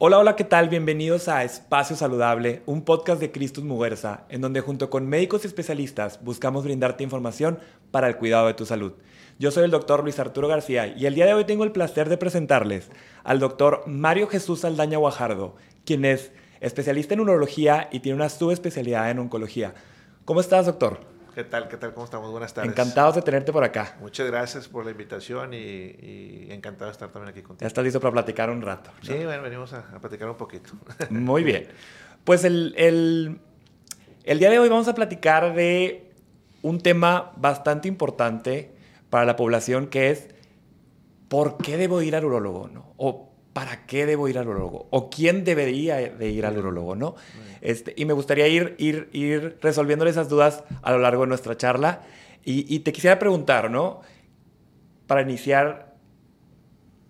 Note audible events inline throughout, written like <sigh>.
Hola, hola, ¿qué tal? Bienvenidos a Espacio Saludable, un podcast de Cristus Muguerza, en donde junto con médicos y especialistas buscamos brindarte información para el cuidado de tu salud. Yo soy el doctor Luis Arturo García y el día de hoy tengo el placer de presentarles al doctor Mario Jesús Aldaña Guajardo, quien es especialista en urología y tiene una subespecialidad en oncología. ¿Cómo estás, doctor? ¿Qué tal? ¿Qué tal? ¿Cómo estamos? Buenas tardes. Encantados de tenerte por acá. Muchas gracias por la invitación y, encantado de estar también aquí contigo. Ya estás listo para platicar un rato. Sí, bueno, venimos a, platicar un poquito. <laughs> Muy bien. Pues el, el, el día de hoy vamos a platicar de un tema bastante importante para la población que es ¿por qué debo ir al urólogo? ¿no? O ¿para qué debo ir al urólogo? ¿O quién debería de ir al urólogo? ¿no? Este, y me gustaría ir, ir, ir resolviéndole esas dudas a lo largo de nuestra charla. Y, te quisiera preguntar, ¿no? Para iniciar,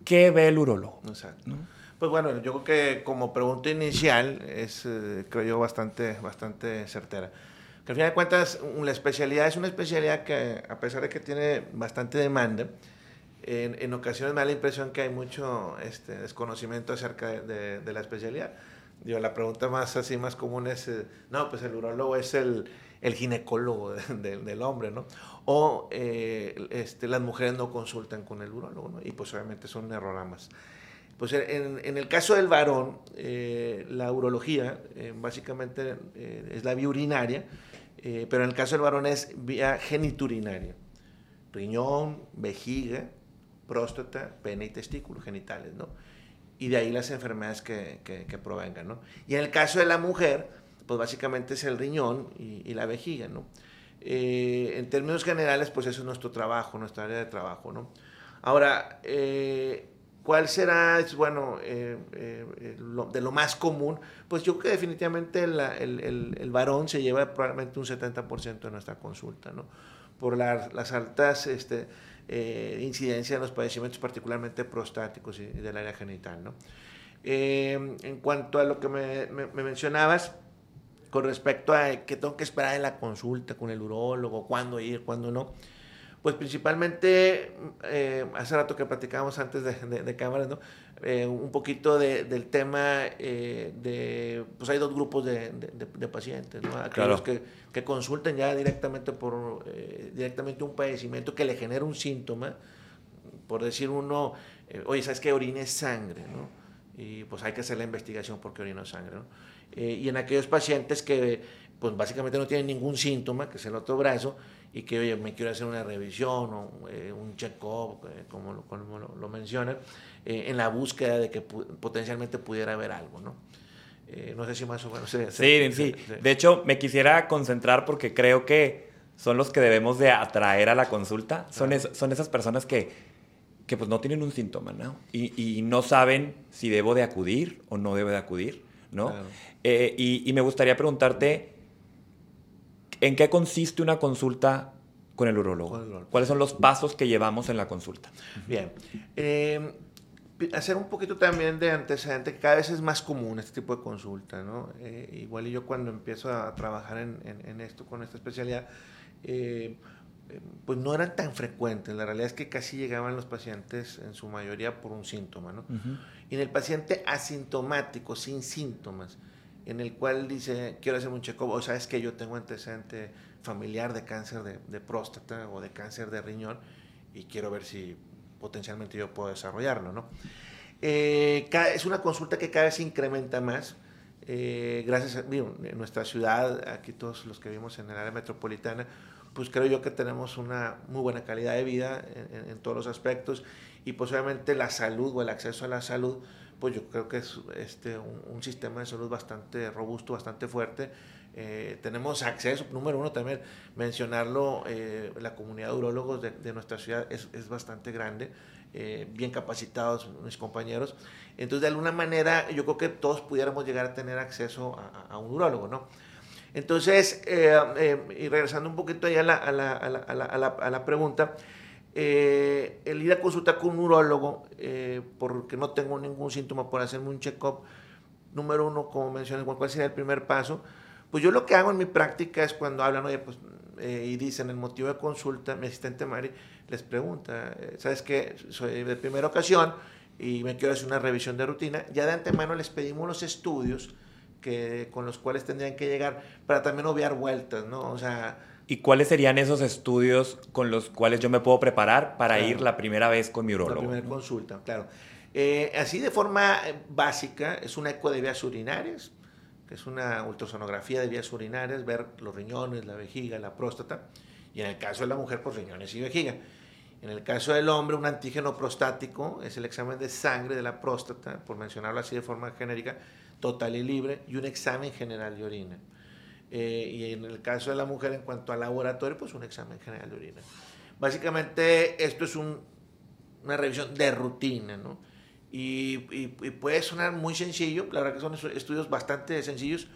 ¿qué ve el urólogo? Exacto. Pues bueno, yo creo que como pregunta inicial es, eh, creo yo, bastante, bastante certera. Que al final de cuentas, la especialidad es una especialidad que, a pesar de que tiene bastante demanda, en, ocasiones me da la impresión que hay mucho este, desconocimiento acerca de, la especialidad. Digo, la pregunta más así, más común es, eh, no, pues el urólogo es el, el ginecólogo del hombre, ¿no? O eh, este, las mujeres no consultan con el urólogo, ¿no? Y pues obviamente son erroramas. Pues en, en, el caso del varón, eh, la urología básicamente es la vía urinaria, pero en el caso del varón es vía geniturinaria. Riñón, vejiga, próstata, pene y testículos genitales, ¿no? Y de ahí las enfermedades que, que, provengan, ¿no? Y en el caso de la mujer, pues básicamente es el riñón y, la vejiga, ¿no? Eh, en términos generales, pues eso es nuestro trabajo, nuestra área de trabajo, ¿no? Ahora, eh, ¿cuál será, bueno, eh, de lo más común? Pues yo creo que definitivamente el, el, el, varón se lleva probablemente un 70% de nuestra consulta, ¿no? Por las altas este, eh, incidencia en los padecimientos particularmente prostáticos y, del área genital. ¿no? Eh, en cuanto a lo que me, mencionabas, con respecto a qué tengo que esperar en la consulta con el urólogo, cuándo ir, cuándo no, pues principalmente, eh, hace rato que platicábamos antes de, de, cámaras, ¿no? Eh, un poquito del tema eh, de, pues hay dos grupos de, pacientes, ¿no? Aquellos que, que, consultan ya directamente por directamente un padecimiento que le genera un síntoma, por decir uno, oye, ¿sabes qué? Orina es sangre, ¿no? Y pues hay que hacer la investigación porque orina es sangre, ¿no? y en aquellos pacientes que pues básicamente no tienen ningún síntoma, que es el otro brazo, y que, oye, me quiero hacer una revisión o eh, un check-up, eh, como, lo, como lo, mencionan, eh, en la búsqueda de que potencialmente pudiera haber algo, ¿no? no sé si más o menos... Se, sí, sí, De hecho, me quisiera concentrar porque creo que son los que debemos de atraer a la consulta. Son, son esas personas que, que pues no tienen un síntoma, ¿no? Y, y, no saben si debo de acudir o no debo de acudir, ¿no? y, y me gustaría preguntarte ¿En qué consiste una consulta con el urólogo? ¿Cuáles son los pasos que llevamos en la consulta? Bien. Eh, hacer un poquito también de antecedente, que cada vez es más común este tipo de consulta, ¿no? Eh, igual y yo cuando empiezo a trabajar en, esto, con esta especialidad, eh, pues no eran tan frecuentes. La realidad es que casi llegaban los pacientes en su mayoría por un síntoma, ¿no? Y en el paciente asintomático, sin síntomas, en el cual dice, quiero hacer un check-up, o sabes que yo tengo antecedente familiar de cáncer de, próstata o de cáncer de riñón y quiero ver si potencialmente yo puedo desarrollarlo, ¿no? Eh, es una consulta que cada vez se incrementa más. Eh, gracias a en nuestra ciudad, aquí todos los que vivimos en el área metropolitana, pues creo yo que tenemos una muy buena calidad de vida en, en todos los aspectos y posiblemente la salud o el acceso a la salud pues yo creo que es este, un, sistema de salud bastante robusto, bastante fuerte. Eh, tenemos acceso, número uno también, mencionarlo, eh, la comunidad de urólogos de, nuestra ciudad es, es bastante grande, eh, bien capacitados mis compañeros. Entonces, de alguna manera, yo creo que todos pudiéramos llegar a tener acceso a, un urólogo, ¿no? Entonces, y regresando un poquito ahí a la, a la, a la, a la pregunta, eh, el ir a consultar con un urólogo, eh, porque no tengo ningún síntoma por hacerme un check-up, número uno, como mencioné, ¿cuál sería el primer paso? Pues yo lo que hago en mi práctica es cuando hablan, oye, pues, eh, y dicen el motivo de consulta, mi asistente Mari les pregunta, ¿sabes qué? Soy de primera ocasión, y me quiero hacer una revisión de rutina. Ya de antemano les pedimos los estudios que, con los cuales tendrían que llegar para también obviar vueltas, ¿no? O sea... ¿Y cuáles serían esos estudios con los cuales yo me puedo preparar para ir la primera vez con mi urologo? La primera consulta, claro. Eh, así de forma eh, básica, es un eco de vías urinarias, que es una ultrasonografía de vías urinarias, ver los riñones, la vejiga, la próstata, y en el caso de la mujer, pues riñones y vejiga. En el caso del hombre, un antígeno prostático es el examen de sangre de la próstata, por mencionarlo así de forma genérica, total y libre, y un examen general de orina. Eh, y en el caso de la mujer, en cuanto al laboratorio, pues un examen general de orina. Básicamente, esto es una revisión de rutina, ¿no? Y, puede sonar muy sencillo, la verdad que son estudios bastante sencillos,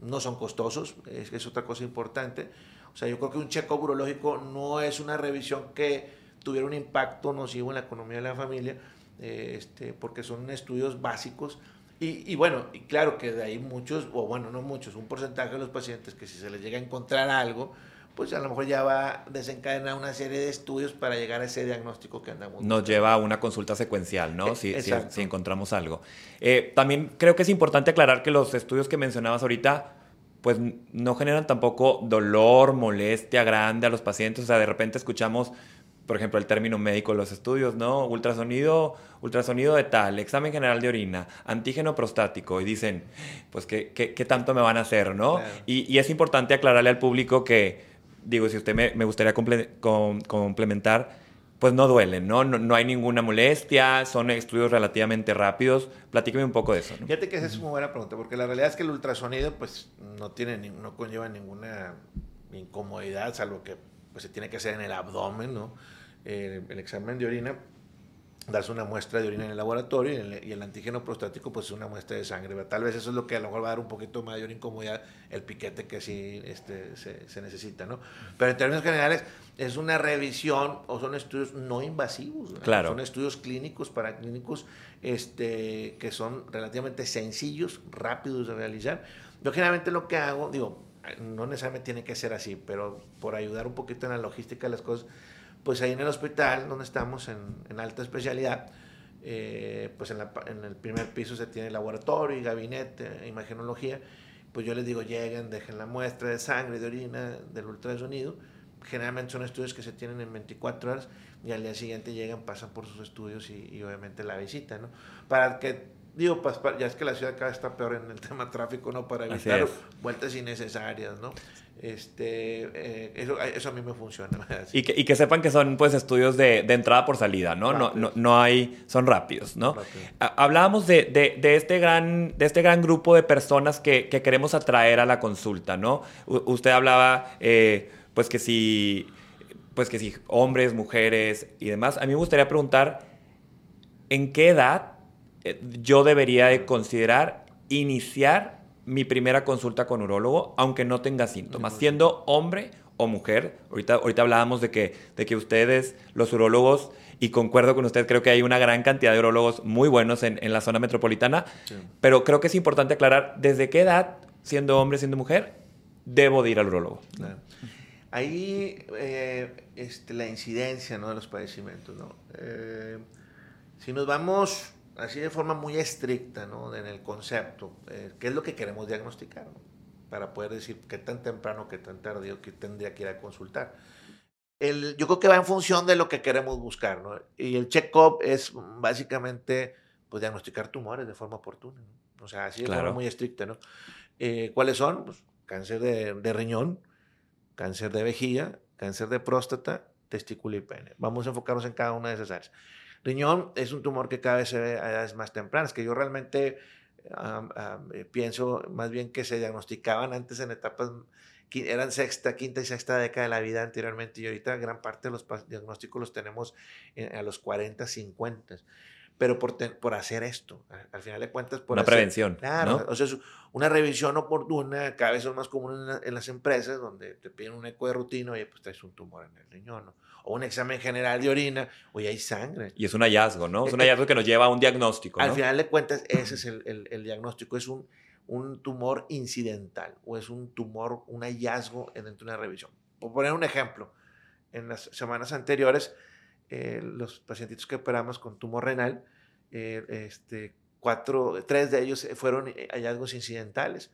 no son costosos, es, es otra cosa importante. O sea, yo creo que un checo urológico no es una revisión que tuviera un impacto nocivo en la economía de la familia, eh, este, porque son estudios básicos. Y, y, bueno, y claro que de ahí muchos, o bueno, no muchos, un porcentaje de los pacientes que si se les llega a encontrar algo, pues a lo mejor ya va a desencadenar una serie de estudios para llegar a ese diagnóstico que andamos. Nos lleva a una consulta secuencial, ¿no? Si, si, encontramos algo. Eh, también creo que es importante aclarar que los estudios que mencionabas ahorita, pues no generan tampoco dolor, molestia grande a los pacientes. O sea, de repente escuchamos, por ejemplo, el término médico de los estudios, ¿no? Ultrasonido, ultrasonido de tal, examen general de orina, antígeno prostático, y dicen, pues, ¿qué, qué, tanto me van a hacer, no? Y, y es importante aclararle al público que digo, si usted me, gustaría complementar, pues no duelen, ¿no? ¿no? hay ninguna molestia, son estudios relativamente rápidos. Platíqueme un poco de eso. Fíjate que esa es una buena pregunta, porque la realidad es que el ultrasonido pues no, tiene, no conlleva ninguna incomodidad, salvo que pues, se tiene que hacer en el abdomen, ¿no? el examen de orina darse una muestra de orina en el laboratorio y el, antígeno prostático pues es una muestra de sangre. Tal vez eso es lo que a lo mejor va a dar un poquito mayor incomodidad el piquete que sí este, se, necesita, ¿no? Pero en términos generales es una revisión o son estudios no invasivos. Claro. Son estudios clínicos para clínicos este, que son relativamente sencillos, rápidos de realizar. Yo generalmente lo que hago, digo, no necesariamente tiene que ser así, pero por ayudar un poquito en la logística de las cosas, pues ahí en el hospital donde estamos en, alta especialidad, eh, pues en, el primer piso se tiene laboratorio y gabinete, imagenología, pues yo les digo, lleguen, dejen la muestra de sangre, de orina, del ultrasonido, generalmente son estudios que se tienen en 24 horas y al día siguiente llegan, pasan por sus estudios y, obviamente la visita, ¿no? Para que, digo, pues, ya es que la ciudad vez está peor en el <laughs> tema tráfico, ¿no? Para evitar vueltas innecesarias, ¿no? Este, eh, eso, a mí me funciona. <laughs> Y que, y que, sepan que son pues estudios de, de entrada por salida, ¿no? No, no, no, hay, son rápidos, ¿no? Hablábamos de, de, de, este gran, de este gran grupo de personas que, que queremos atraer a la consulta, ¿no? usted hablaba, eh, pues que si, pues que si hombres, mujeres y demás. A mí me gustaría preguntar, ¿en qué edad yo debería de considerar iniciar mi primera consulta con urólogo, aunque no tenga síntomas, siendo hombre o mujer. Ahorita, ahorita hablábamos de que, de que ustedes, los urólogos, y concuerdo con usted, creo que hay una gran cantidad de urólogos muy buenos en, en la zona metropolitana, pero creo que es importante aclarar desde qué edad, siendo hombre, siendo mujer, debo de ir al urólogo. Ahí eh, este, la incidencia ¿no? de los padecimientos. ¿no? Eh, si nos vamos así de forma muy estricta, ¿no? En el concepto, eh, ¿qué es lo que queremos diagnosticar? Para poder decir qué tan temprano, qué tan tardío, qué tendría que ir a consultar. El, yo creo que va en función de lo que queremos buscar, ¿no? Y el check-up es básicamente, pues, diagnosticar tumores de forma oportuna, ¿no? O sea, así de forma muy estricta, ¿no? Eh, ¿Cuáles son? Pues, cáncer de, de riñón, cáncer de vejiga, cáncer de próstata, testículo y pene. Vamos a enfocarnos en cada una de esas áreas. Riñón es un tumor que cada vez se ve a edades más tempranas, que yo realmente eh, pienso más bien que se diagnosticaban antes en etapas, eran sexta, quinta y sexta década de la vida anteriormente y ahorita gran parte de los diagnósticos los tenemos a los 40, 50 pero por, por hacer esto, al final de cuentas, por una prevención. Claro, o sea, una revisión oportuna, cada vez son más comunes en, las empresas donde te piden un eco de rutina, oye, pues traes un tumor en el riñón, o un examen general de orina, oye, hay sangre. Y es un hallazgo, ¿no? Es un hallazgo que nos lleva a un diagnóstico. Al final de cuentas, <clears throat> ese es el, el, diagnóstico, es un, un tumor incidental o es un tumor, un hallazgo dentro de una revisión. Por poner un ejemplo, en las semanas anteriores, eh, los pacientitos que operamos con tumor renal, eh, este, cuatro, tres de ellos fueron hallazgos incidentales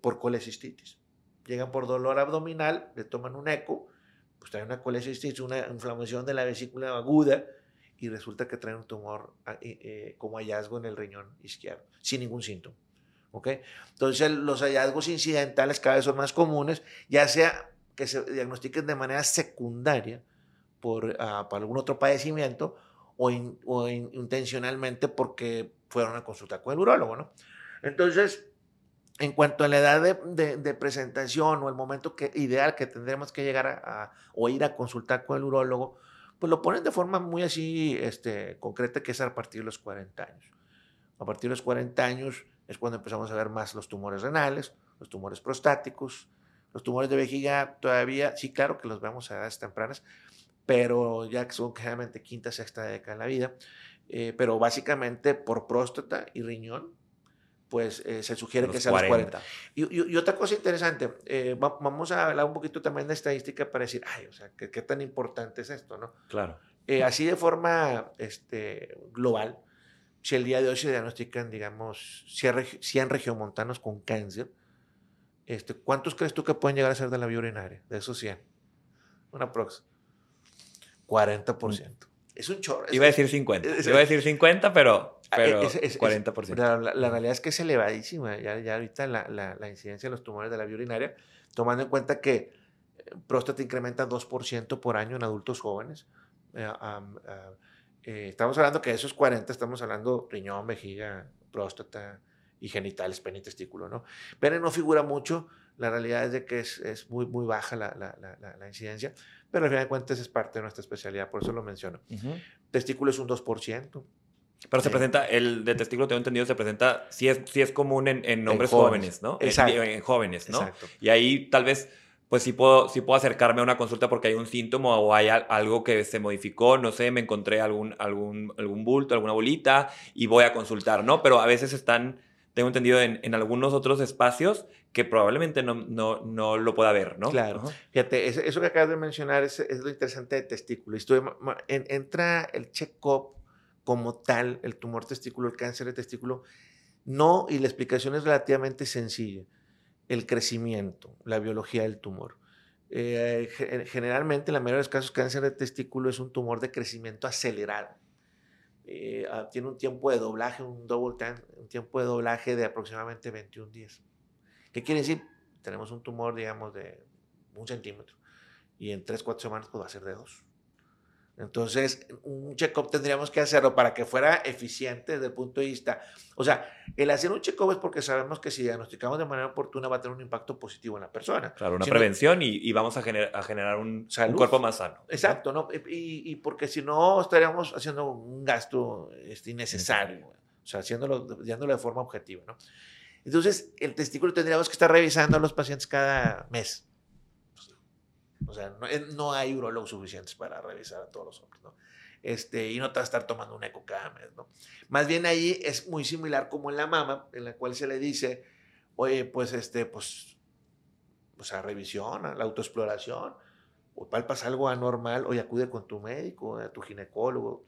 por colecistitis. Llegan por dolor abdominal, le toman un eco, pues traen una colecistitis, una inflamación de la vesícula aguda, y resulta que traen un tumor ah, como hallazgo en el riñón izquierdo, sin ningún síntoma. ¿okay? Entonces los hallazgos incidentales cada vez son más comunes, ya sea que se diagnostiquen de manera secundaria por, ah, algún otro padecimiento o, intencionalmente porque fueron a consultar con el urólogo. ¿no? Entonces, en cuanto a la edad de, presentación o el momento que, ideal que tendremos que llegar a, o ir a consultar con el urólogo, pues lo ponen de forma muy así este, concreta, que es a partir de los 40 años. A partir de los 40 años es cuando empezamos a ver más los tumores renales, los tumores prostáticos, los tumores de vejiga todavía, sí, claro que los vemos a edades tempranas, pero ya son generalmente quinta, sexta década en la vida, eh, pero básicamente por próstata y riñón, pues eh, se sugiere que sea 40. los 40. Y, otra cosa interesante, eh, vamos a hablar un poquito también de estadística para decir, ay, o sea, ¿qué, tan importante es esto, no? Claro. así de forma este, global, si el día de hoy se diagnostican, digamos, 100, regiomontanos con cáncer, este, ¿cuántos crees tú que pueden llegar a ser de la vía urinaria? De esos 100. Una prox. 40%. Es un chorro. Iba a decir 50. Iba a decir 50, pero, ah, pero 40%. la, realidad es que es elevadísima. Ya, ya ahorita la, la, incidencia de los tumores de la vía urinaria, tomando en cuenta que eh, próstata incrementa 2% por año en adultos jóvenes. Eh, eh, estamos hablando que de esos 40 estamos hablando riñón, vejiga, próstata y genitales, pene y testículo, ¿no? Pene no figura mucho, la realidad es de que es, es muy, muy baja la, la, la, la, incidencia, pero al final de cuentas es parte de nuestra especialidad, por eso lo menciono. Testículo es un 2%. Pero se presenta, el de testículo, tengo entendido, se presenta, sí es, sí es común en, en hombres jóvenes, ¿no? Exacto. En, jóvenes, ¿no? Exacto. Y ahí tal vez pues sí puedo, sí puedo acercarme a una consulta porque hay un síntoma o hay algo que se modificó, no sé, me encontré algún, algún, algún bulto, alguna bolita y voy a consultar, ¿no? Pero a veces están, tengo entendido, en, en algunos otros espacios que probablemente no, no, no lo pueda ver, ¿no? Claro. Fíjate, eso, que acabas de mencionar es, es lo interesante de testículo. entra el check-up como tal, el tumor testículo, el cáncer de testículo, no, y la explicación es relativamente sencilla el crecimiento, la biología del tumor. Eh, generalmente, en la mayoría de los casos, cáncer de testículo es un tumor de crecimiento acelerado. Eh, ah, tiene un tiempo de doblaje, un double time, un tiempo de doblaje de aproximadamente 21 días. ¿Qué quiere decir? Tenemos un tumor, digamos, de un centímetro y en 3, 4 semanas pues, va a ser de 2. Entonces, un check-up tendríamos que hacerlo para que fuera eficiente desde el punto de vista. O sea, el hacer un check-up es porque sabemos que si diagnosticamos de manera oportuna va a tener un impacto positivo en la persona. Claro, una prevención y, vamos a, a generar un, cuerpo más sano. Exacto, ¿no? Y, porque si no estaríamos haciendo un gasto este, innecesario, o sea, haciéndolo, haciéndolo de forma objetiva, ¿no? Entonces, el testículo tendríamos que estar revisando a los pacientes cada mes. O sea, no, hay urólogos suficientes para revisar a todos los hombres, ¿no? Este, y no te vas a estar tomando un eco cada mes, ¿no? Más bien ahí es muy similar como en la mama, en la cual se le dice, oye, pues, este, pues, o sea, revisión, la autoexploración, o palpas algo anormal, oye, acude con tu médico, a tu ginecólogo,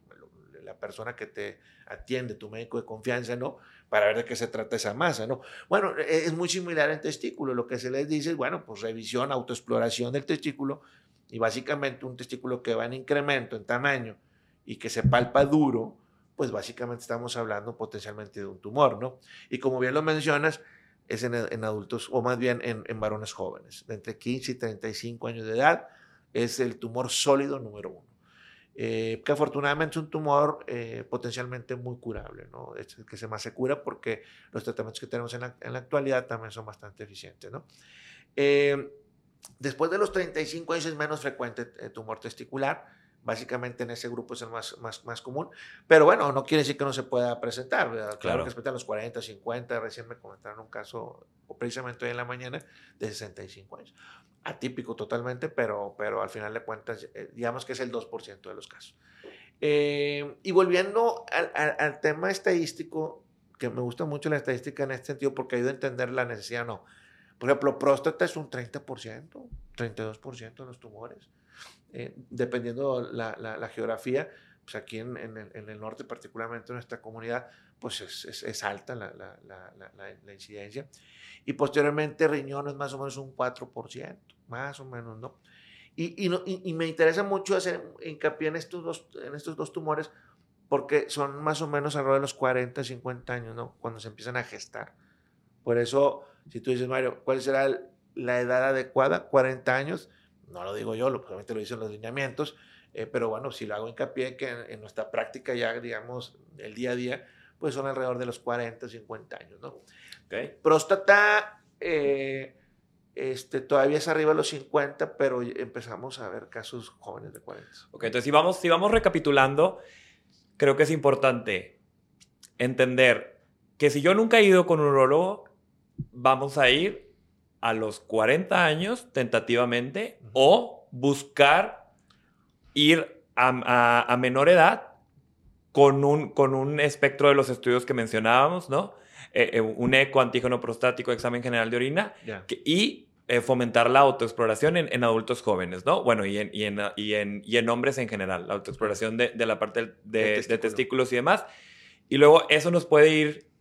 la persona que te atiende, tu médico de confianza, ¿no? Para ver de qué se trata esa masa, ¿no? Bueno, e, es muy similar en testículo. Lo que se les dice es, bueno, pues revisión, autoexploración del testículo y básicamente un testículo que va en incremento en tamaño y que se palpa duro, pues básicamente estamos hablando potencialmente de un tumor, ¿no? Y como bien lo mencionas, es en, adultos, o más bien en, en, varones jóvenes, de entre 15 y 35 años de edad, es el tumor sólido número uno. Eh, que afortunadamente es un tumor eh, potencialmente muy curable, ¿no? Es el que se más se cura porque los tratamientos que tenemos en la, actualidad también son bastante eficientes. Eh, después de los 35 años es menos frecuente el tumor testicular, Básicamente en ese grupo es el más, más, más común. Pero bueno, no quiere decir que no se pueda presentar. ¿verdad? Claro que respetar los 40, 50. Recién me comentaron un caso, precisamente hoy en la mañana, de 65 años. Atípico totalmente, pero, pero al final de cuentas, eh, digamos que es el 2% de los casos. Eh, y volviendo al, al, tema estadístico, que me gusta mucho la estadística en este sentido porque ayuda a entender la necesidad no. Por ejemplo, próstata es un 30%, 32% de los tumores. Eh, dependiendo la, la, geografía, pues aquí en, el, norte, particularmente en nuestra comunidad, pues es, alta la, la, incidencia. Y posteriormente riñón es más o menos un 4%, más o menos, ¿no? Y, y, me interesa mucho hacer hincapié en estos, dos, en estos dos tumores porque son más o menos alrededor de los 40, 50 años, ¿no? Cuando se empiezan a gestar. Por eso, si tú dices, Mario, ¿cuál será la edad adecuada? 40 años. No lo digo yo, obviamente lo dicen los lineamientos, eh, pero bueno, si lo hago hincapié que en, nuestra práctica ya, digamos, el día a día, pues son alrededor de los 40, 50 años, ¿no? Okay. Próstata, eh, este, todavía es arriba de los 50, pero empezamos a ver casos jóvenes de 40. Ok, entonces si vamos, si vamos recapitulando, creo que es importante entender que si yo nunca he ido con un urologo, vamos a ir a los 40 años tentativamente o buscar ir a, menor edad con un, con un espectro de los estudios que mencionábamos, ¿no? Eh, eh, un eco, antígeno prostático, examen general de orina y eh, fomentar la autoexploración en, adultos jóvenes, ¿no? Bueno, y en, y en, y en, y en hombres en general, la autoexploración de, de la parte de, de, testículos y demás. Y luego eso nos puede ir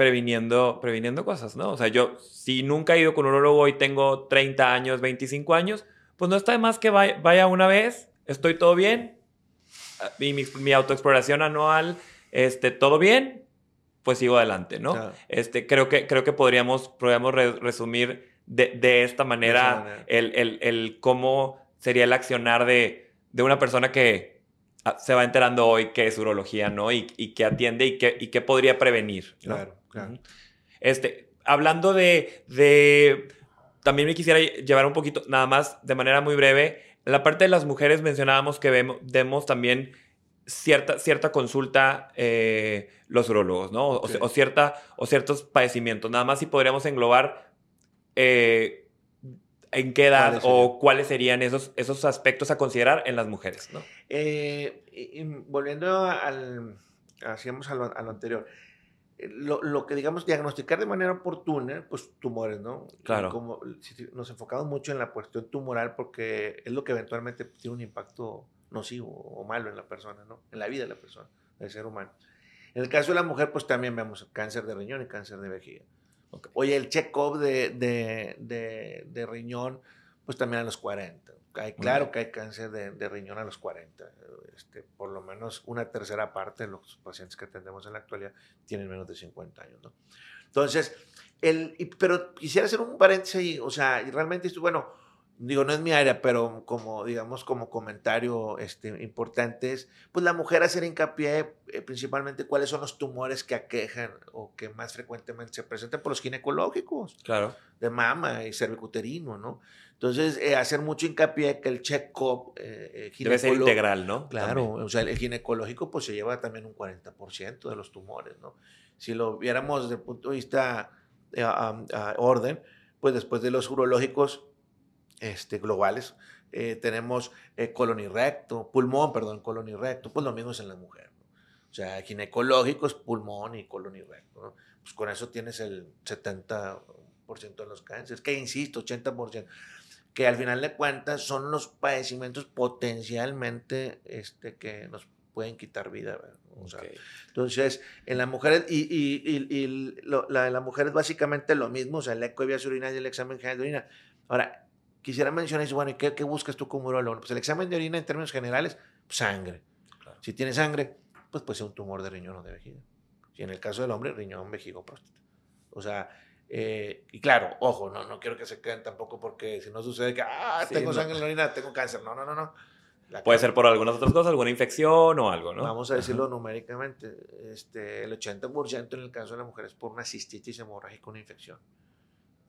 previniendo, previniendo cosas, ¿no? O sea, yo si nunca he ido con un urologo y tengo 30 años, 25 años, pues no está de más que vaya, una vez, estoy todo bien, mi, mi, autoexploración anual, este, todo bien, pues sigo adelante, ¿no? Este, creo que, creo que podríamos, podríamos resumir de, de, esta manera, El, el, el, cómo sería el accionar de, de una persona que Ah, se va enterando hoy qué es urología, ¿no? Y, y qué atiende y qué, y qué podría prevenir. Claro, claro. Este, hablando de, de, también me quisiera llevar un poquito, nada más, de manera muy breve, la parte de las mujeres mencionábamos que vemos, también cierta, cierta consulta eh, los urologos, ¿no? O, cierta, o ciertos padecimientos. Nada más si podríamos englobar eh, en qué edad o cuáles serían esos, esos aspectos a considerar en las mujeres, ¿no? Eh, volviendo al, hacíamos a lo, anterior, eh, lo, que digamos diagnosticar de manera oportuna, pues tumores, ¿no? Claro. Como nos enfocamos mucho en la cuestión tumoral porque es lo que eventualmente tiene un impacto nocivo o malo en la persona, ¿no? En la vida de la persona, del ser humano. En el caso de la mujer, pues también vemos cáncer de riñón y cáncer de vejiga. Oye, el check-up de, de, de, riñón, pues también a los 40. Hay, claro que hay cáncer de, riñón a los 40. Este, por lo menos una tercera parte de los pacientes que atendemos en la actualidad tienen menos de 50 años. ¿no? Entonces, el, pero quisiera hacer un paréntesis ahí. O sea, realmente, bueno, digo, no es mi área, pero como, digamos, como comentario este, importante es, pues la mujer hacer hincapié eh, principalmente cuáles son los tumores que aquejan o que más frecuentemente se presentan por los ginecológicos. Claro. De mama y cervicuterino, ¿no? Entonces, eh, hacer mucho hincapié que el check-up eh, Debe ser integral, ¿no? Claro, o sea, el ginecológico pues se lleva también un 40% de los tumores, ¿no? Si lo viéramos desde el punto de vista a orden, pues después de los urológicos este, globales. Eh, tenemos eh, colon y recto, pulmón, perdón, colon y recto, pues lo mismo es en la mujer. O sea, ginecológico es pulmón y colon y recto. Pues con eso tienes el 70% de los cánceres, que insisto, 80%, que al final de cuentas son los padecimientos potencialmente este, que nos pueden quitar vida. O sea, Entonces, en las mujeres, y, y, y, la, la mujer es básicamente lo mismo, o sea, el eco de vías urinarias y el examen general de orina. Ahora, quisiera mencionar, bueno, ¿y qué, qué buscas tú como urologo? Pues el examen de orina en términos generales, sangre. Si tiene sangre, pues puede ser un tumor de riñón o de vejiga. Si en el caso del hombre, riñón, vejiga o próstata. O sea, eh, y claro, ojo, no, no quiero que se queden tampoco porque si no sucede que, ah, tengo sangre en la orina, tengo cáncer. No, no, no, no. Puede ser por algunas otras cosas, alguna infección o algo, ¿no? Vamos a decirlo numéricamente. Este, el 80% en el caso de la mujer es por una cistitis hemorrágica, una infección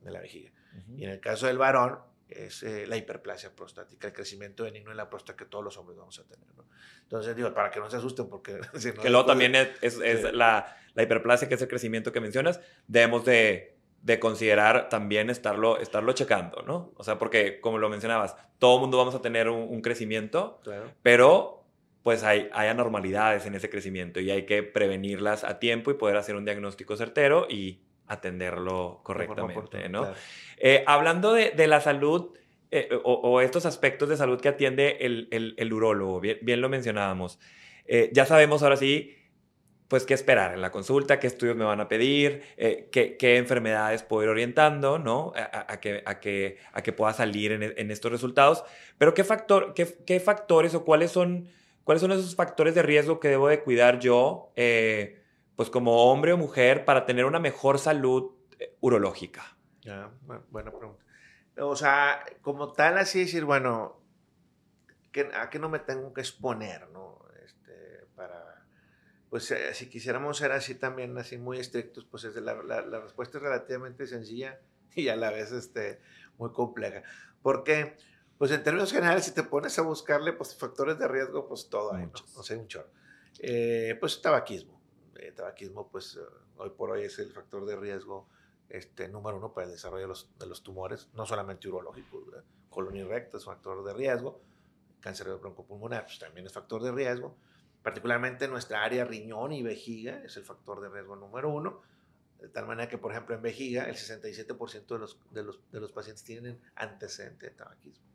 de la vejiga. Y en el caso del varón, es eh, la hiperplasia prostática, el crecimiento benigno en la próstata que todos los hombres vamos a tener. ¿no? Entonces, digo, para que no se asusten, porque... <laughs> que luego también es, es, la, la, hiperplasia, que es el crecimiento que mencionas, debemos de, de, considerar también estarlo, estarlo checando, ¿no? O sea, porque, como lo mencionabas, todo mundo vamos a tener un, crecimiento, pero pues hay, hay anormalidades en ese crecimiento y hay que prevenirlas a tiempo y poder hacer un diagnóstico certero y atenderlo correctamente, ¿no? Eh, hablando de, de, la salud eh, o, estos aspectos de salud que atiende el, el, el urólogo, bien, bien, lo mencionábamos, eh, ya sabemos ahora sí, pues qué esperar en la consulta, qué estudios me van a pedir, eh, qué, qué, enfermedades puedo ir orientando, ¿no? A, a, que, a, que, a que pueda salir en, en estos resultados. Pero qué, factor, qué, qué factores o cuáles son, cuáles son esos factores de riesgo que debo de cuidar yo, eh, pues como hombre o mujer, para tener una mejor salud urológica. Ya, buena pregunta. O sea, como tal, así decir, bueno, ¿a qué no me tengo que exponer, no? Este, para, pues eh, si quisiéramos ser así también, así muy estrictos, pues es la, la, la, respuesta es relativamente sencilla <laughs> y a la vez este, muy compleja. Porque, pues en términos generales, si te pones a buscarle pues, factores de riesgo, pues todo hay, ¿no? O sea, un chorro. Eh, pues tabaquismo. Eh, tabaquismo, pues hoy por hoy es el factor de riesgo este, número uno para el desarrollo de los, de los tumores, no solamente urológicos, colon y recto es factor de riesgo, cáncer de broncopulmonar pues, también es factor de riesgo, particularmente en nuestra área riñón y vejiga es el factor de riesgo número uno, de tal manera que, por ejemplo, en vejiga el 67% de los, de, los, de los pacientes tienen antecedente de tabaquismo.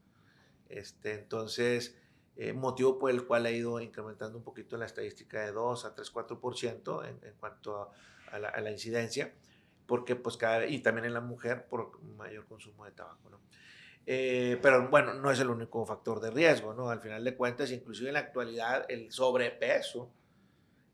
Este, entonces, eh, motivo por el cual ha ido incrementando un poquito la estadística de 2 a 3, 4% en, en cuanto a, a, la, a, la, incidencia, porque pues cada y también en la mujer por mayor consumo de tabaco, ¿no? Eh, pero bueno, no es el único factor de riesgo, ¿no? Al final de cuentas, inclusive en la actualidad, el sobrepeso,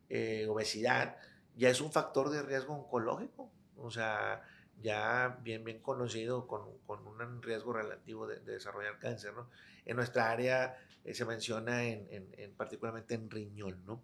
eh, obesidad, ya es un factor de riesgo oncológico, o sea, ya bien, bien conocido con, con un riesgo relativo de, de, desarrollar cáncer, ¿no? En nuestra área eh, se menciona en, en, en, particularmente en riñón, ¿no?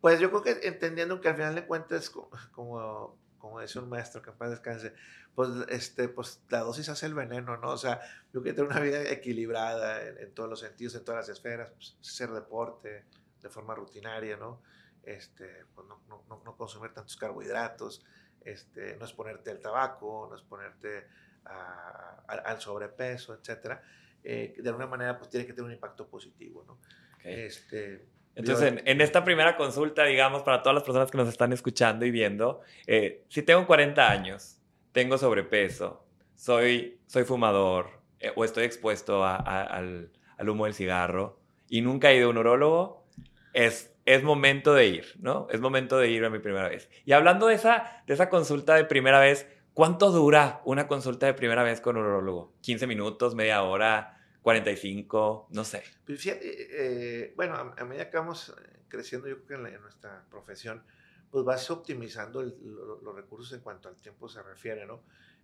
Pues yo creo que entendiendo que al final de cuentas, <laughs> como, como decía un maestro, que en paz descanse, pues, este, pues la dosis hace el veneno, ¿no? O sea, yo quiero tener una vida equilibrada en, en todos los sentidos, en todas las esferas, pues, hacer deporte de forma rutinaria, ¿no? Este, pues no, no, no, consumir tantos carbohidratos, este, no exponerte al tabaco, no exponerte a, a, al sobrepeso, etcétera. Eh, de alguna manera, pues tiene que tener un impacto positivo, ¿no? Okay. Este, entonces, en, en, esta primera consulta, digamos, para todas las personas que nos están escuchando y viendo, eh, si tengo 40 años, tengo sobrepeso, soy, soy fumador eh, o estoy expuesto a, a, al, al, humo del cigarro y nunca he ido a un urólogo, es, es momento de ir, ¿no? Es momento de ir a mi primera vez. Y hablando de esa, de esa consulta de primera vez, ¿cuánto dura una consulta de primera vez con un urólogo? ¿15 minutos, media hora? 45, no sé. Pues fíjate, eh, bueno, a, a, medida que vamos eh, creciendo, yo creo que en, la, en nuestra profesión, pues vas optimizando el, lo, los recursos en cuanto al tiempo se refiere, ¿no?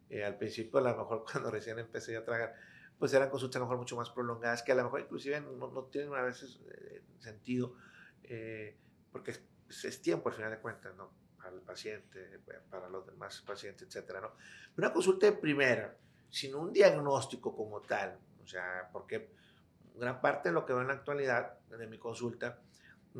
Eh, al principio, a lo mejor <laughs> cuando recién empecé a tragar, pues eran consultas a lo mejor mucho más prolongadas, que a lo mejor inclusive no, no tienen a veces eh, sentido, eh, porque es, es, tiempo al final de cuentas, ¿no? Para el paciente, para los demás pacientes, etcétera, ¿no? Una consulta de primera, sin un diagnóstico como tal, o sea, porque gran parte de lo que veo en la actualidad de mi consulta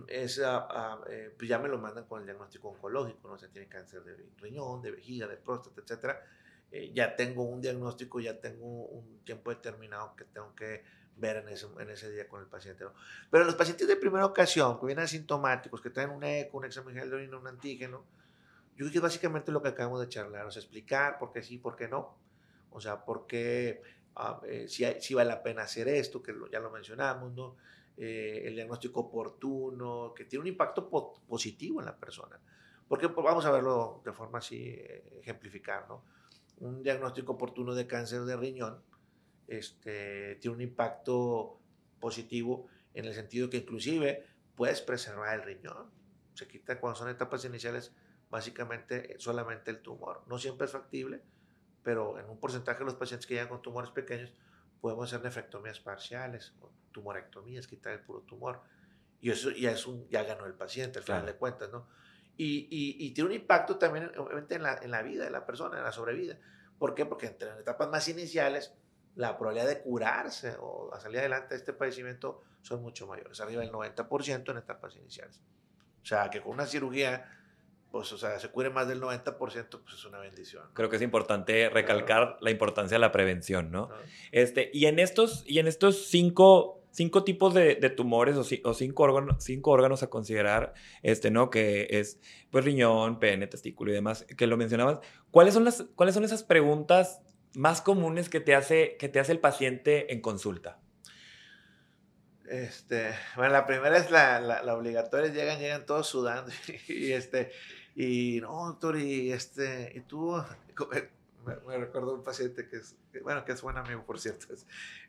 es, uh, uh, eh, pues ya me lo mandan con el diagnóstico oncológico, ¿no? O sea, tiene cáncer de riñón, de vejiga, de próstata, etcétera. Eh, ya tengo un diagnóstico, ya tengo un tiempo determinado que tengo que ver en ese, en ese día con el paciente, ¿no? Pero los pacientes de primera ocasión, que vienen asintomáticos, que traen un eco, un examen de orina, un antígeno, yo creo que es básicamente lo que acabamos de charlar, o sea, explicar por qué sí, por qué no. O sea, por qué uh, eh, si, hay, si, vale la pena hacer esto, que lo, ya lo mencionamos, ¿no? Eh, el diagnóstico oportuno, que tiene un impacto po positivo en la persona. Porque pues, vamos a verlo de forma así, eh, ejemplificar, ¿no? Un diagnóstico oportuno de cáncer de riñón este, tiene un impacto positivo en el sentido que inclusive puedes preservar el riñón. Se quita cuando son etapas iniciales básicamente solamente el tumor. No siempre es factible, pero en un porcentaje de los pacientes que llegan con tumores pequeños podemos hacer nefrectomías parciales o tumorectomías, quitar el puro tumor. Y eso ya, es un, ya ganó el paciente, al final claro. de cuentas, ¿no? Y, y, y, tiene un impacto también, obviamente, en la, en la vida de la persona, en la sobrevida. ¿Por qué? Porque entre las etapas más iniciales, la probabilidad de curarse o a salir adelante de este padecimiento son mucho mayores, arriba del 90% en etapas iniciales. O sea, que con una cirugía pues, o sea, se cure más del 90%, pues es una bendición. Creo que es importante recalcar claro. la importancia de la prevención, ¿no? Este, y en estos, y en estos cinco, cinco tipos de, de tumores o, o, cinco, órganos, cinco órganos a considerar, este, ¿no? Que es, pues, riñón, pene, testículo y demás, que lo mencionabas. ¿Cuáles son, las, ¿Cuáles son esas preguntas más comunes que te hace, que te hace el paciente en consulta? Este, bueno, la primera es la, la, obligatoria, llegan, llegan todos sudando <laughs> y, este, y no, doctor, y este, y tú, me, me recuerdo un paciente que es, bueno, que es buen amigo, por cierto, es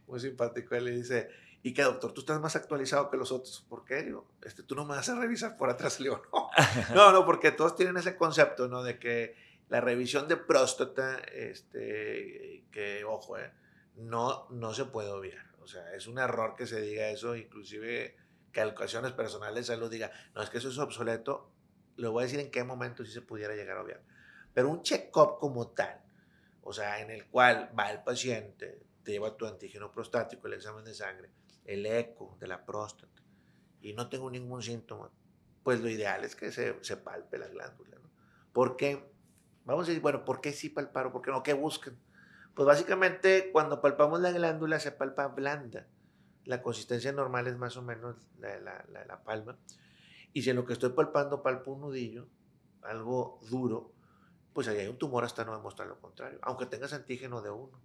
muy simpático, él le dice, ¿y qué, doctor? Tú estás más actualizado que los otros, ¿por qué? Digo, este, tú no me vas a revisar por atrás, <laughs> le digo, no, no, no, porque todos tienen ese concepto, ¿no? De que la revisión de próstata, este, que, ojo, eh, no, no se puede obviar. O sea, es un error que se diga eso, inclusive que a ocasiones personales se lo diga, no, es que eso es obsoleto, le voy a decir en qué momento sí se pudiera llegar a obviar. Pero un check-up como tal, o sea, en el cual va el paciente, te lleva tu antígeno prostático, el examen de sangre, el eco de la próstata, y no tengo ningún síntoma, pues lo ideal es que se, se palpe la glándula. ¿no? ¿Por qué? Vamos a decir, bueno, ¿por qué sí palparon? ¿Por qué no? ¿Qué buscan? Pues básicamente cuando palpamos la glándula se palpa blanda. La consistencia normal es más o menos la, la, la, palma. Y si en lo que estoy palpando palpo un nudillo, algo duro, pues ahí hay un tumor hasta no demostrar lo contrario, aunque tengas antígeno de 1.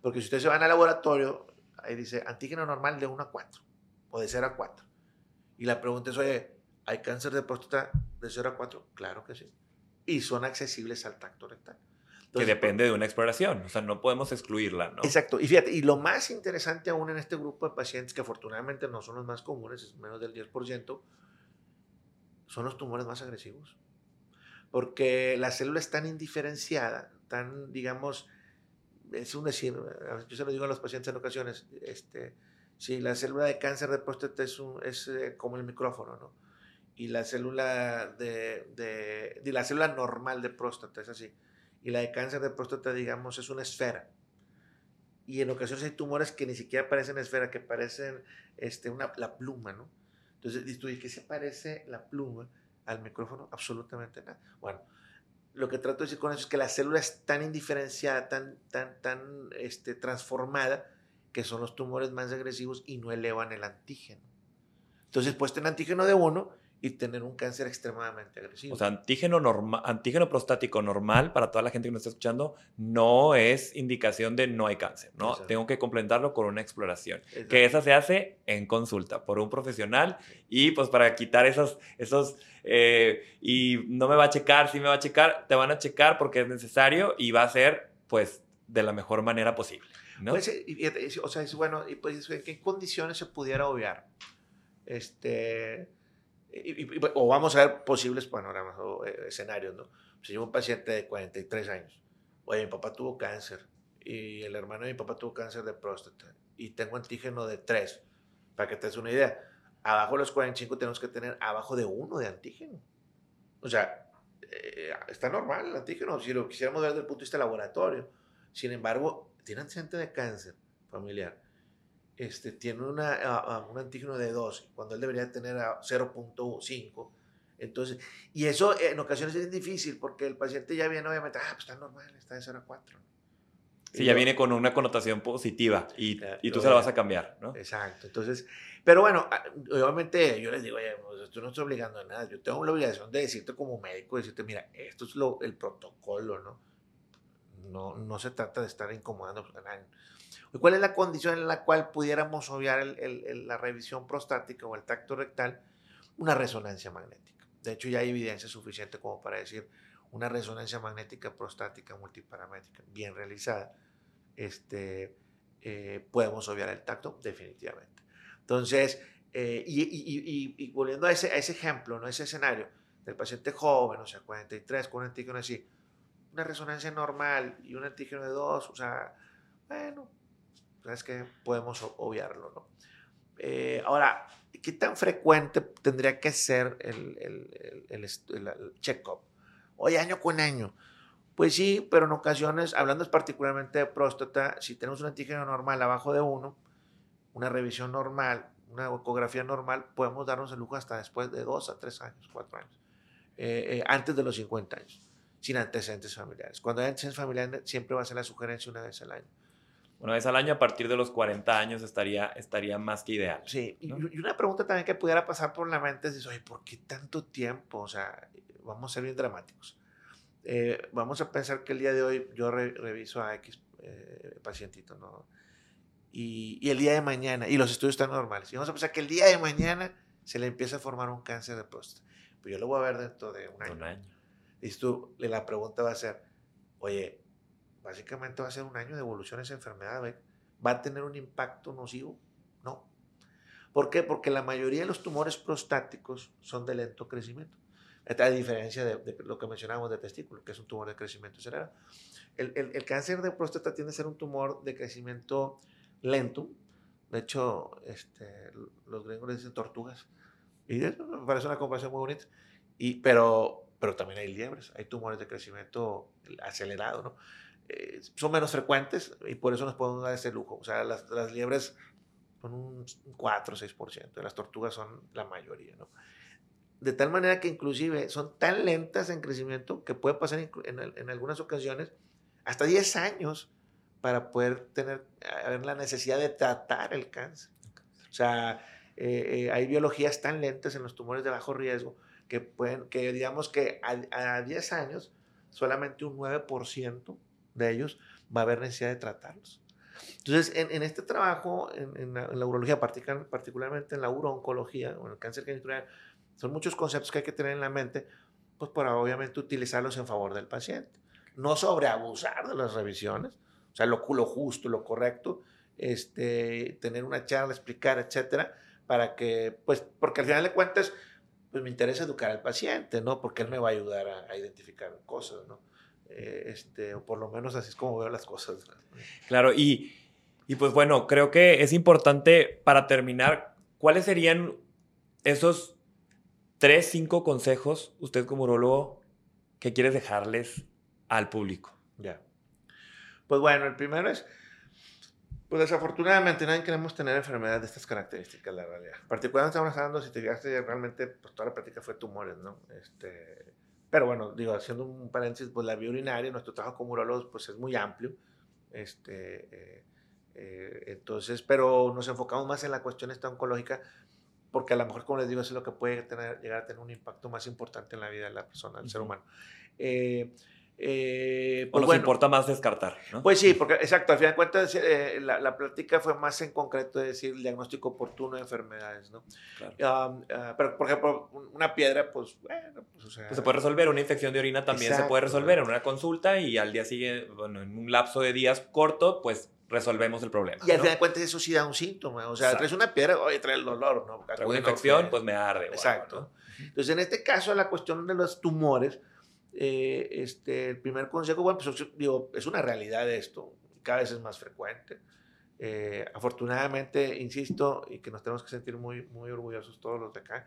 Porque si ustedes se van al laboratorio, ahí dice antígeno normal de 1 a 4 o de 0 a 4. Y la pregunta es, oye, ¿hay cáncer de próstata de 0 a 4? Claro que sí. Y son accesibles al tacto rectal que depende de una exploración, o sea, no podemos excluirla, ¿no? Exacto, y fíjate, y lo más interesante aún en este grupo de pacientes, que afortunadamente no son los más comunes, es menos del 10%, son los tumores más agresivos. Porque la célula es tan indiferenciada, tan, digamos, es un decir, yo se lo digo a los pacientes en ocasiones, este, si la célula de cáncer de próstata es, es eh, como el micrófono, ¿no? Y la célula de, de, de, la célula normal de próstata es así y la de cáncer de próstata, digamos, es una esfera. Y en ocasiones hay tumores que ni siquiera parecen esfera, que parecen este, una, la pluma, ¿no? Entonces, ¿y qué se parece la pluma al micrófono? Absolutamente nada. Bueno, lo que trato de decir con eso es que la célula es tan indiferenciada, tan, tan, tan este, transformada, que son los tumores más agresivos y no elevan el antígeno. Entonces, pues tener antígeno de uno y tener un cáncer extremadamente agresivo. O sea, antígeno, normal, antígeno prostático normal para toda la gente que nos está escuchando no es indicación de no hay cáncer, ¿no? Tengo que complementarlo con una exploración, que esa se hace en consulta por un profesional y pues para quitar esos, esos eh, y no me va a checar, sí me va a checar, te van a checar porque es necesario y va a ser pues de la mejor manera posible, ¿no? Pues, o sea, es bueno, y pues, ¿en qué condiciones se pudiera obviar? Este o vamos a ver posibles panoramas o eh, escenarios, ¿no? Si yo un paciente de 43 años, oye, mi papá tuvo cáncer y el hermano de mi papá tuvo cáncer de próstata y tengo antígeno de 3, para que te des una idea, abajo de los 45 tenemos que tener abajo de 1 de antígeno. O sea, eh, está normal el antígeno, si lo quisiéramos ver desde el punto de vista laboratorio. Sin embargo, tiene antecedente de cáncer familiar este, tiene una, un antígeno de 2, cuando él debería tener 0.5. Entonces, y eso en ocasiones es difícil porque el paciente ya viene, obviamente, ah, pues está normal, está de 0 a 4. Sí, ya viene con una connotación positiva y, y tú se la vas a cambiar, ¿no? Exacto. Entonces, pero bueno, ah, obviamente yo les digo, oye, pues, tú no estoy obligando a nada. Yo tengo la obligación de decirte como médico, decirte, mira, esto es lo, el protocolo, ¿no? No, no se trata de estar incomodando a nadie. ¿Cuál es la condición en la cual pudiéramos obviar la revisión prostática o el tacto rectal? Una resonancia magnética. De hecho, ya hay evidencia suficiente como para decir una resonancia magnética prostática multiparamétrica bien realizada. Este, eh, podemos obviar el tacto definitivamente. Entonces, eh, y, volviendo a ese, a ese ejemplo, ¿no? ese escenario del paciente joven, o sea, 43, con un antígeno así, una resonancia normal y un antígeno de 2, o sea, bueno, es que podemos obviarlo, ¿no? Eh, ahora, ¿qué tan frecuente tendría que ser el, el, el, check-up? Hoy año con año. Pues sí, pero en ocasiones, hablando particularmente de próstata, si tenemos un antígeno normal abajo de uno, una revisión normal, una ecografía normal, podemos darnos el lujo hasta después de dos a tres años, cuatro años, eh, eh, antes de los 50 años, sin antecedentes familiares. Cuando hay antecedentes familiares, siempre va a ser la sugerencia una vez al año una vez al año, a partir de los 40 años estaría, estaría más que ideal. Sí, y una pregunta también que pudiera pasar por la mente es, oye, ¿por qué tanto tiempo? O sea, vamos a ser bien dramáticos. Eh, vamos a pensar que el día de hoy yo reviso a X eh, pacientito, ¿no? y, y, el día de mañana, y los estudios están normales, y vamos a pensar que el día de mañana se le empieza a formar un cáncer de próstata. Pues yo lo voy a ver dentro de un año. Un año. Y tú, la pregunta va a ser, oye, básicamente va a ser un año de evolución esa enfermedad, ¿va a tener un impacto nocivo? No. ¿Por qué? Porque la mayoría de los tumores prostáticos son de lento crecimiento. A diferencia de, lo que mencionábamos de testículo, que es un tumor de crecimiento cerebral. El, el, cáncer de próstata tiende a ser un tumor de crecimiento lento. De hecho, este, los gringos le dicen tortugas. Y me parece una comparación muy bonita. Y, pero, pero también hay liebres, hay tumores de crecimiento acelerado, ¿no? Eh, son menos frecuentes y por eso nos podemos dar ese lujo. O sea, las, las liebres son un 4 o 6%, las tortugas son la mayoría, ¿no? De tal manera que inclusive son tan lentas en crecimiento que puede pasar en, en, algunas ocasiones hasta 10 años para poder tener la necesidad de tratar el cáncer. O sea, eh, eh, hay biologías tan lentas en los tumores de bajo riesgo que pueden, que digamos que a, 10 años solamente un 9% de ellos va a haber necesidad de tratarlos. Entonces, en, este trabajo, en, la, urología, particularmente en la urooncología o en el cáncer genital, son muchos conceptos que hay que tener en la mente, pues para obviamente utilizarlos en favor del paciente. No sobreabusar de las revisiones, o sea, lo, lo justo, lo correcto, este, tener una charla, explicar, etcétera, para que, pues, porque al final de cuentas, pues me interesa educar al paciente, ¿no? Porque él me va a ayudar a, identificar cosas, ¿no? Eh, este, o por lo menos así es como veo las cosas. Claro, y, y pues bueno, creo que es importante para terminar, ¿cuáles serían esos tres, cinco consejos, usted como urologo, que quieres dejarles al público? Ya. Pues bueno, el primero es pues desafortunadamente nadie queremos tener enfermedades de estas características, la realidad. Particularmente estamos hablando, si te fijaste, realmente pues, toda la práctica fue tumores, ¿no? Este, pero bueno, digo, haciendo un paréntesis, pues la vía urinaria, nuestro trabajo como urologos, pues es muy amplio. Este, eh, eh, entonces, pero nos enfocamos más en la cuestión esta oncológica, porque a lo mejor, como les digo, eso es lo que puede tener, llegar a tener un impacto más importante en la vida de la persona, del ser humano. Eh, eh, pues nos importa más descartar, ¿no? Pues sí, porque exacto, al final de cuentas eh, la, la, plática fue más en concreto de decir el diagnóstico oportuno de enfermedades, ¿no? Ah, pero, por ejemplo, una piedra, pues, bueno, pues, o sea, pues se puede resolver, una infección de orina también se puede resolver en una consulta y al día siguiente, bueno, en un lapso de días corto, pues resolvemos el problema. Y al final de cuentas eso sí da un síntoma, o sea, traes una piedra, oye, trae el dolor, ¿no? Trae una infección, pues me arde. Exacto. Entonces, en este caso, la cuestión de los tumores, eh, este, el primer consejo, bueno, pues digo, es una realidad esto, cada vez es más frecuente. Eh, afortunadamente, insisto, y que nos tenemos que sentir muy, muy orgullosos todos los de acá,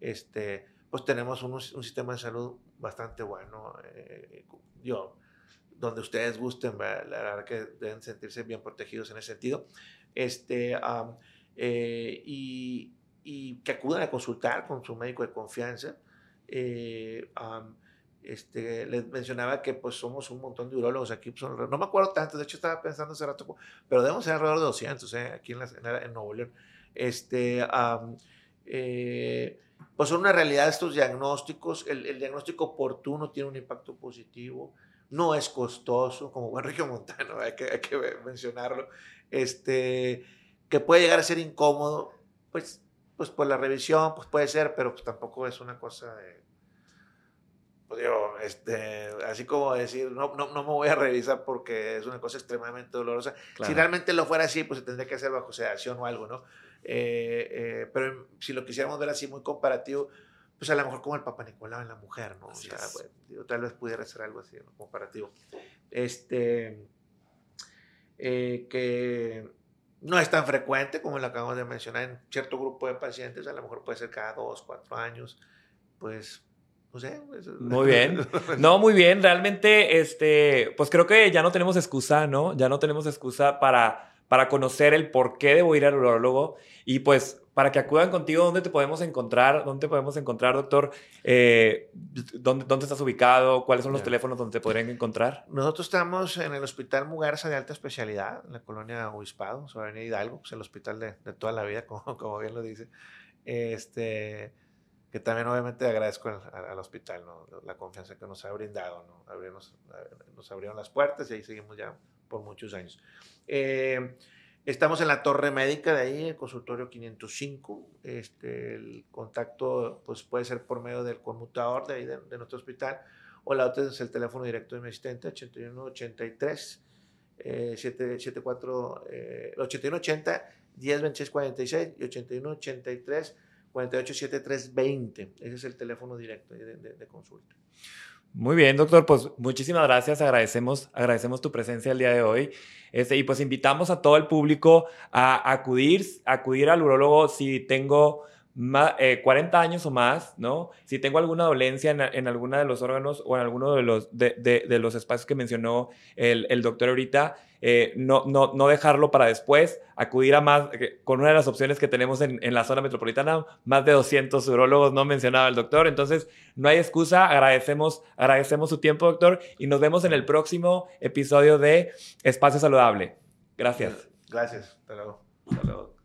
este, pues tenemos un, un sistema de salud bastante bueno. Eh, yo, donde ustedes gusten, la verdad que deben sentirse bien protegidos en ese sentido. Este, y, y, que acudan a consultar con su médico de confianza. Este, les mencionaba que pues somos un montón de urólogos aquí, pues, no me acuerdo tanto, de hecho estaba pensando hace rato, pero debemos ser alrededor de 200 ¿eh? aquí en, en, Nuevo León. Este, eh, pues son una realidad estos diagnósticos, el, el, diagnóstico oportuno tiene un impacto positivo, no es costoso, como buen Rico Montano, hay que, hay que mencionarlo, este, que puede llegar a ser incómodo, pues, pues por la revisión, pues puede ser, pero pues tampoco es una cosa de pues digo, este, así como decir, no, no, no, me voy a revisar porque es una cosa extremadamente dolorosa. Si realmente lo fuera así, pues se tendría que hacer bajo sedación o algo, ¿no? Eh, eh, pero si lo quisiéramos ver así muy comparativo, pues a lo mejor como el Papa Nicolau en la mujer, ¿no? o sea, tal vez pudiera ser algo así, ¿no? comparativo. Este, eh, que no es tan frecuente como lo acabamos de mencionar en cierto grupo de pacientes, a lo mejor puede ser cada dos, cuatro años, pues muy bien. <laughs> No, muy bien. Realmente, este, pues creo que ya no tenemos excusa, ¿no? Ya no tenemos excusa para, para conocer el por qué debo ir al urologo y pues para que acudan contigo, ¿dónde te podemos encontrar? ¿Dónde podemos encontrar, doctor? Eh, ¿dónde, ¿dónde, estás ubicado? ¿Cuáles son los teléfonos donde te podrían encontrar? Nosotros estamos en el Hospital Mugarza de Alta Especialidad, en la colonia Obispado, sobre Avenida Hidalgo, pues el hospital de, de toda la vida, <laughs> como, como bien lo dice. Este que también obviamente agradezco al, hospital, la confianza que nos ha brindado, ¿no? nos abrieron las puertas y ahí seguimos ya por muchos años. Eh, Estamos en la torre médica de ahí, el consultorio 505. Este, el contacto pues, puede ser por medio del conmutador de, ahí de, nuestro hospital o la otra es el teléfono directo de mi asistente, 8183 eh, 74, eh, 8180 1026 46 y 8183 487320. Ese es el teléfono directo de, consulta. Muy bien, doctor. Pues muchísimas gracias. Agradecemos, agradecemos tu presencia el día de hoy. Este, y pues invitamos a todo el público a acudir, acudir al urólogo si tengo 40 eh, años o más, ¿no? Si tengo alguna dolencia en, en alguno de los órganos o en alguno de los, de, de, los espacios que mencionó el, el doctor ahorita, eh, no, no, no, dejarlo para después, acudir a más, eh, con una de las opciones que tenemos en, en, la zona metropolitana, más de 200 urólogos, no mencionaba el doctor, entonces no hay excusa, agradecemos, agradecemos su tiempo, doctor, y nos vemos en el próximo episodio de Espacio Saludable. Gracias. Gracias, hasta luego. Hasta luego.